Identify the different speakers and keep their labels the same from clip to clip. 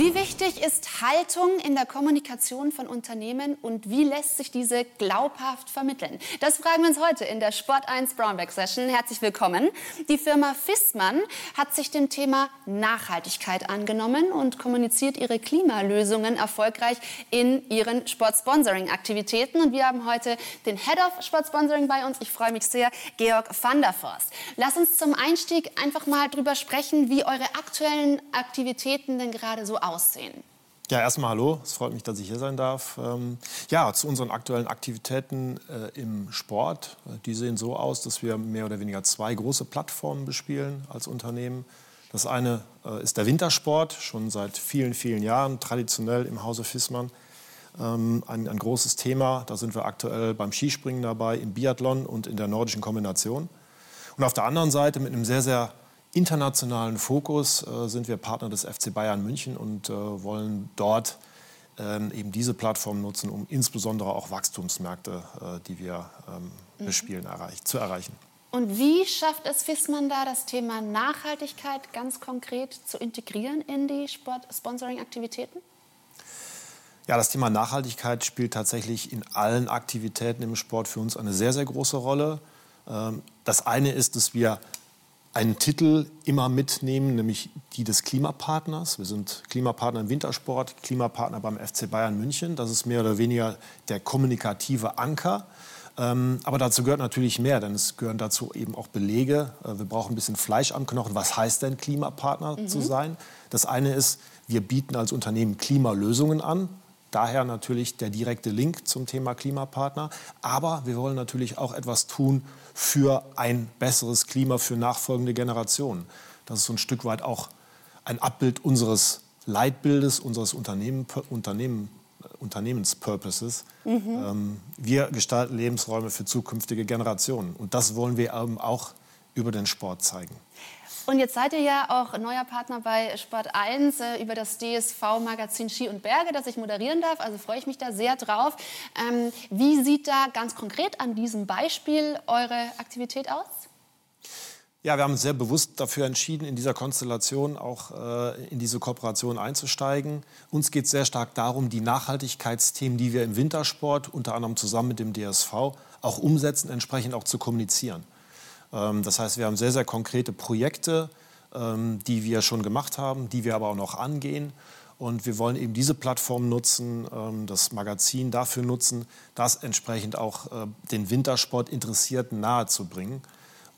Speaker 1: Wie wichtig ist Haltung in der Kommunikation von Unternehmen und wie lässt sich diese glaubhaft vermitteln? Das fragen wir uns heute in der Sport 1 Brownback Session. Herzlich willkommen. Die Firma Fissmann hat sich dem Thema Nachhaltigkeit angenommen und kommuniziert ihre Klimalösungen erfolgreich in ihren Sportsponsoring-Aktivitäten. Und wir haben heute den Head of Sportsponsoring bei uns. Ich freue mich sehr, Georg van der Forst. Lass uns zum Einstieg einfach mal drüber sprechen, wie eure aktuellen Aktivitäten denn gerade so aussehen?
Speaker 2: Ja, erstmal hallo. Es freut mich, dass ich hier sein darf. Ähm, ja, zu unseren aktuellen Aktivitäten äh, im Sport. Die sehen so aus, dass wir mehr oder weniger zwei große Plattformen bespielen als Unternehmen. Das eine äh, ist der Wintersport, schon seit vielen, vielen Jahren traditionell im Hause Fissmann. Ähm, ein, ein großes Thema. Da sind wir aktuell beim Skispringen dabei, im Biathlon und in der nordischen Kombination. Und auf der anderen Seite mit einem sehr, sehr internationalen Fokus äh, sind wir Partner des FC Bayern München und äh, wollen dort ähm, eben diese Plattform nutzen, um insbesondere auch Wachstumsmärkte, äh, die wir ähm, mhm. bespielen, erreich zu erreichen.
Speaker 1: Und wie schafft es Fissmann da, das Thema Nachhaltigkeit ganz konkret zu integrieren in die Sport-Sponsoring-Aktivitäten?
Speaker 2: Ja, das Thema Nachhaltigkeit spielt tatsächlich in allen Aktivitäten im Sport für uns eine sehr, sehr große Rolle. Ähm, das eine ist, dass wir einen Titel immer mitnehmen, nämlich die des Klimapartners. Wir sind Klimapartner im Wintersport, Klimapartner beim FC Bayern München. Das ist mehr oder weniger der kommunikative Anker. Ähm, aber dazu gehört natürlich mehr, denn es gehören dazu eben auch Belege. Äh, wir brauchen ein bisschen Fleisch am Knochen. Was heißt denn Klimapartner mhm. zu sein? Das eine ist, wir bieten als Unternehmen Klimalösungen an. Daher natürlich der direkte Link zum Thema Klimapartner. Aber wir wollen natürlich auch etwas tun für ein besseres Klima für nachfolgende Generationen. Das ist so ein Stück weit auch ein Abbild unseres Leitbildes, unseres Unternehmen, Unternehmen, Unternehmenspurposes. Mhm. Ähm, wir gestalten Lebensräume für zukünftige Generationen. Und das wollen wir eben auch über den Sport zeigen.
Speaker 1: Und jetzt seid ihr ja auch neuer Partner bei Sport 1 äh, über das DSV-Magazin Ski und Berge, das ich moderieren darf. Also freue ich mich da sehr drauf. Ähm, wie sieht da ganz konkret an diesem Beispiel eure Aktivität aus?
Speaker 2: Ja, wir haben uns sehr bewusst dafür entschieden, in dieser Konstellation auch äh, in diese Kooperation einzusteigen. Uns geht es sehr stark darum, die Nachhaltigkeitsthemen, die wir im Wintersport unter anderem zusammen mit dem DSV auch umsetzen, entsprechend auch zu kommunizieren. Ähm, das heißt, wir haben sehr, sehr konkrete Projekte, ähm, die wir schon gemacht haben, die wir aber auch noch angehen. Und wir wollen eben diese Plattform nutzen, ähm, das Magazin dafür nutzen, das entsprechend auch äh, den Wintersport Interessierten nahezubringen.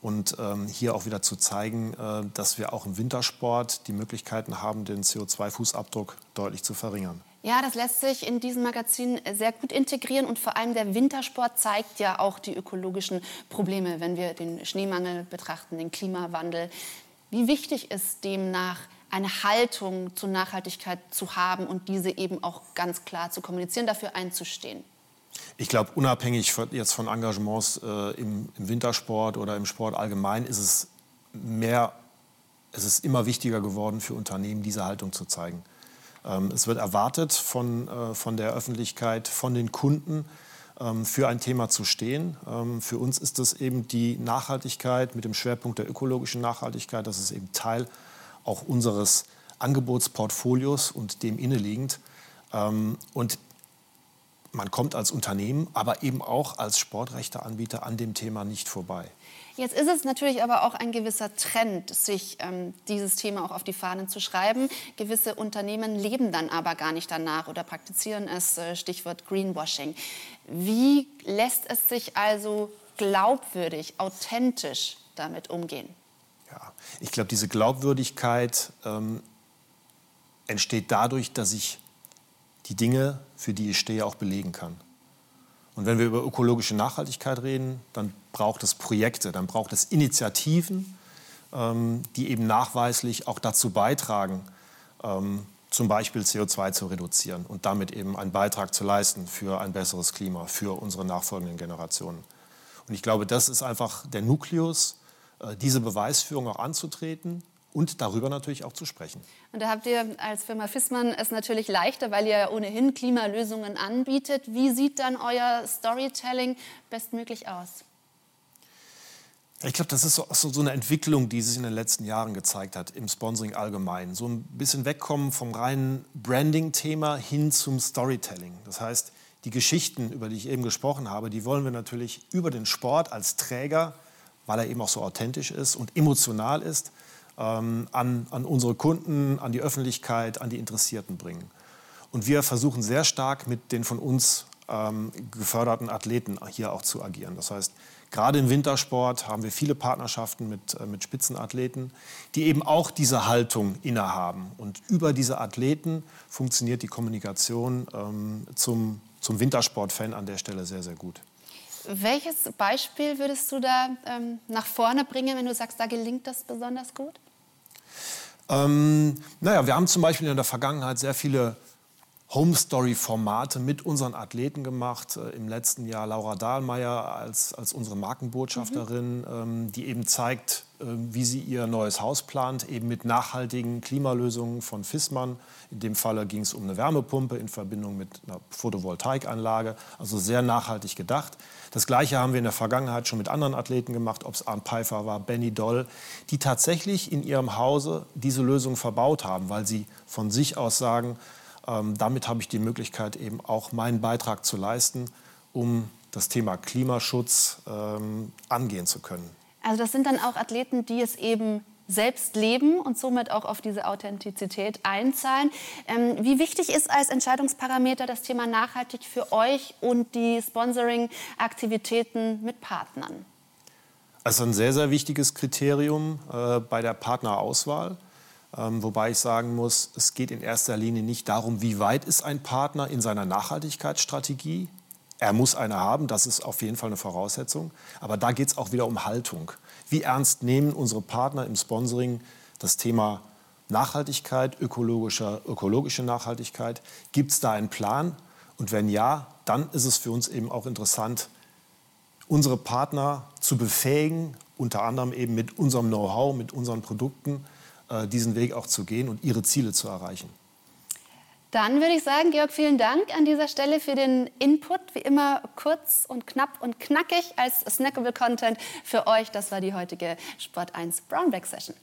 Speaker 2: Und hier auch wieder zu zeigen, äh, dass wir auch im Wintersport die Möglichkeiten haben, den CO2-Fußabdruck deutlich zu verringern.
Speaker 1: Ja, das lässt sich in diesem Magazin sehr gut integrieren und vor allem der Wintersport zeigt ja auch die ökologischen Probleme, wenn wir den Schneemangel betrachten, den Klimawandel. Wie wichtig ist demnach eine Haltung zur Nachhaltigkeit zu haben und diese eben auch ganz klar zu kommunizieren, dafür einzustehen?
Speaker 2: Ich glaube, unabhängig jetzt von Engagements äh, im, im, Wintersport oder im Sport allgemein, ist es mehr, es ist immer wichtiger geworden für Unternehmen, diese Haltung zu zeigen. Ähm, es wird erwartet von, äh, von der Öffentlichkeit, von den Kunden, ähm, für ein Thema zu stehen. Ähm, für uns ist es eben die Nachhaltigkeit mit dem Schwerpunkt der ökologischen Nachhaltigkeit. Das ist eben Teil auch unseres Angebotsportfolios und dem inneliegend. Und man kommt als Unternehmen, aber eben auch als Sportrechteanbieter an dem Thema nicht vorbei.
Speaker 1: Jetzt ist es natürlich aber auch ein gewisser Trend, sich ähm, dieses Thema auch auf die Fahnen zu schreiben. Gewisse Unternehmen leben dann aber gar nicht danach oder praktizieren es, äh, Stichwort Greenwashing. Wie lässt es sich also glaubwürdig, authentisch damit umgehen?
Speaker 2: Ja, ich glaube, diese Glaubwürdigkeit ähm, entsteht dadurch, dass ich die Dinge, für die ich stehe, auch belegen kann. Und wenn wir über ökologische Nachhaltigkeit reden, dann braucht es Projekte, dann braucht es Initiativen, ähm, die eben nachweislich auch dazu beitragen, ähm, zum Beispiel CO2 zu reduzieren und damit eben einen Beitrag zu leisten für ein besseres Klima, für unsere nachfolgenden Generationen. Und ich glaube, das ist einfach der Nukleus, äh, diese Beweisführung auch anzutreten und darüber natürlich auch zu sprechen.
Speaker 1: Und da habt ihr als Firma Fissmann es natürlich leichter, weil ihr ohnehin Klimalösungen anbietet. Wie sieht dann euer Storytelling bestmöglich aus?
Speaker 2: Ich glaube, das ist so, so, eine Entwicklung, die sich in den letzten Jahren gezeigt hat, im Sponsoring allgemein. So ein bisschen wegkommen vom reinen Branding-Thema hin zum Storytelling. Das heißt, die Geschichten, über die ich eben gesprochen habe, die wollen wir natürlich über den Sport als Träger, weil er eben auch so authentisch ist und emotional ist, ähm, an, an unsere Kunden, an die Öffentlichkeit, an die Interessierten bringen. Und wir versuchen sehr stark mit den von uns ähm, geförderten Athleten hier auch zu agieren. Das heißt, Gerade im Wintersport haben wir viele Partnerschaften mit, äh, mit Spitzenathleten, die eben auch diese Haltung innehaben. Und über diese Athleten funktioniert die Kommunikation ähm, zum, zum Wintersportfan an der Stelle sehr, sehr gut.
Speaker 1: Welches Beispiel würdest du da ähm, nach vorne bringen, wenn du sagst, da gelingt das besonders gut?
Speaker 2: Ähm, naja, wir haben zum Beispiel in der Vergangenheit sehr viele Home Story Formate mit unseren Athleten gemacht. Äh, Im letzten Jahr Laura Dahlmeier als, als unsere Markenbotschafterin, mhm. ähm, die eben zeigt, äh, wie sie ihr neues Haus plant, eben mit nachhaltigen Klimalösungen von Fissmann. In dem Falle ging es um eine Wärmepumpe in Verbindung mit einer Photovoltaikanlage, also sehr nachhaltig gedacht. Das Gleiche haben wir in der Vergangenheit schon mit anderen Athleten gemacht, ob es Arndt Pfeiffer war, Benny Doll, die tatsächlich in ihrem Hause diese Lösung verbaut haben, weil sie von sich aus sagen, ähm, damit habe ich die Möglichkeit, eben auch meinen Beitrag zu leisten, um das Thema Klimaschutz ähm, angehen zu können.
Speaker 1: Also das sind dann auch Athleten, die es eben selbst leben und somit auch auf diese Authentizität einzahlen. Ähm, wie wichtig ist als Entscheidungsparameter das Thema nachhaltig für euch und die Sponsoring-Aktivitäten mit Partnern?
Speaker 2: Also ein sehr, sehr wichtiges Kriterium äh, bei der Partnerauswahl. Ähm, wobei ich sagen muss, es geht in erster Linie nicht darum, wie weit ist ein Partner in seiner Nachhaltigkeitsstrategie. Er muss eine haben, das ist auf jeden Fall eine Voraussetzung. Aber da geht es auch wieder um Haltung. Wie ernst nehmen unsere Partner im Sponsoring das Thema Nachhaltigkeit, ökologische, ökologische Nachhaltigkeit? Gibt es da einen Plan? Und wenn ja, dann ist es für uns eben auch interessant, unsere Partner zu befähigen, unter anderem eben mit unserem Know-how, mit unseren Produkten, diesen Weg auch zu gehen und ihre Ziele zu erreichen.
Speaker 1: Dann würde ich sagen, Georg, vielen Dank an dieser Stelle für den Input. Wie immer kurz und knapp und knackig als Snackable Content für euch. Das war die heutige Sport 1 Brownback Session.